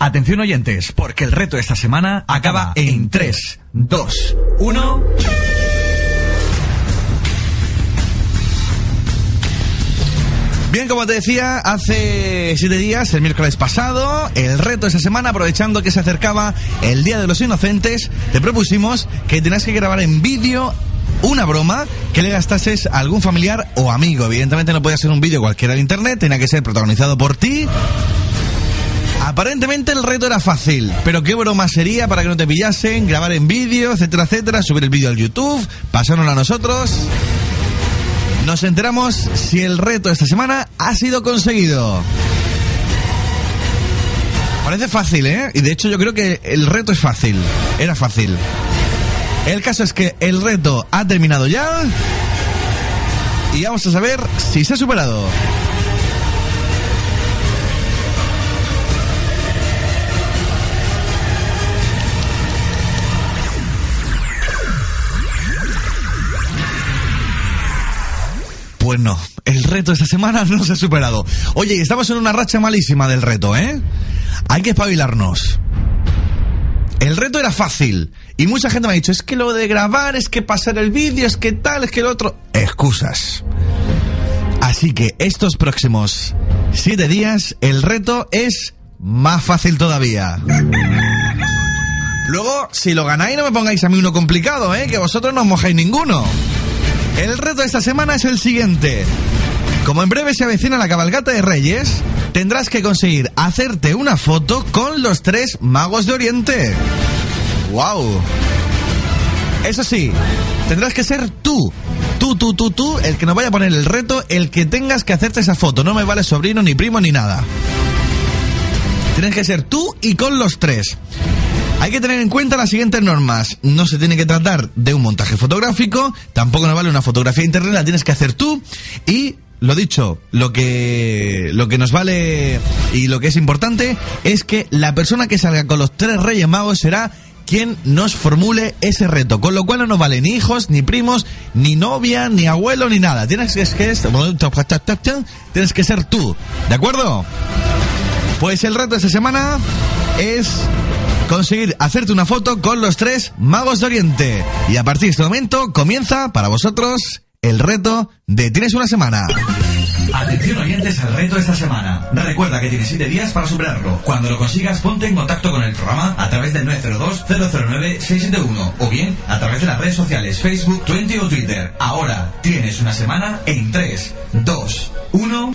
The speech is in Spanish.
Atención oyentes, porque el reto de esta semana acaba en 3, 2, 1. Bien, como te decía, hace siete días, el miércoles pasado, el reto de esta semana, aprovechando que se acercaba el Día de los Inocentes, te propusimos que tenías que grabar en vídeo una broma que le gastases a algún familiar o amigo. Evidentemente no podía ser un vídeo cualquiera en internet, tenía que ser protagonizado por ti. Aparentemente el reto era fácil, pero qué broma sería para que no te pillasen, grabar en vídeo, etcétera, etcétera, subir el vídeo al YouTube, pasárnoslo a nosotros. Nos enteramos si el reto esta semana ha sido conseguido. Parece fácil, ¿eh? Y de hecho yo creo que el reto es fácil. Era fácil. El caso es que el reto ha terminado ya. Y vamos a saber si se ha superado. Pues no, el reto esta semana no se ha superado. Oye, estamos en una racha malísima del reto, ¿eh? Hay que espabilarnos. El reto era fácil. Y mucha gente me ha dicho, es que lo de grabar, es que pasar el vídeo, es que tal, es que lo otro. Excusas. Así que estos próximos siete días, el reto es más fácil todavía. Luego, si lo ganáis, no me pongáis a mí uno complicado, ¿eh? Que vosotros no os mojáis ninguno. El reto de esta semana es el siguiente. Como en breve se avecina la cabalgata de Reyes, tendrás que conseguir hacerte una foto con los tres magos de Oriente. ¡Wow! Eso sí, tendrás que ser tú. Tú, tú, tú, tú, el que nos vaya a poner el reto, el que tengas que hacerte esa foto. No me vale sobrino, ni primo, ni nada. Tienes que ser tú y con los tres. Hay que tener en cuenta las siguientes normas. No se tiene que tratar de un montaje fotográfico, tampoco nos vale una fotografía de internet, la tienes que hacer tú y lo dicho, lo que lo que nos vale y lo que es importante es que la persona que salga con los tres Reyes Magos será quien nos formule ese reto, con lo cual no nos vale ni hijos, ni primos, ni novia, ni abuelo, ni nada. Tienes que, tienes que ser tú, ¿de acuerdo? Pues el reto de esta semana es conseguir hacerte una foto con los tres magos de Oriente. Y a partir de este momento comienza para vosotros el reto de Tienes una semana. Atención oyentes al reto de esta semana. Recuerda que tienes 7 días para superarlo. Cuando lo consigas, ponte en contacto con el programa a través del 902-009-671 o bien a través de las redes sociales Facebook, Twitter o Twitter. Ahora tienes una semana en 3, 2, 1.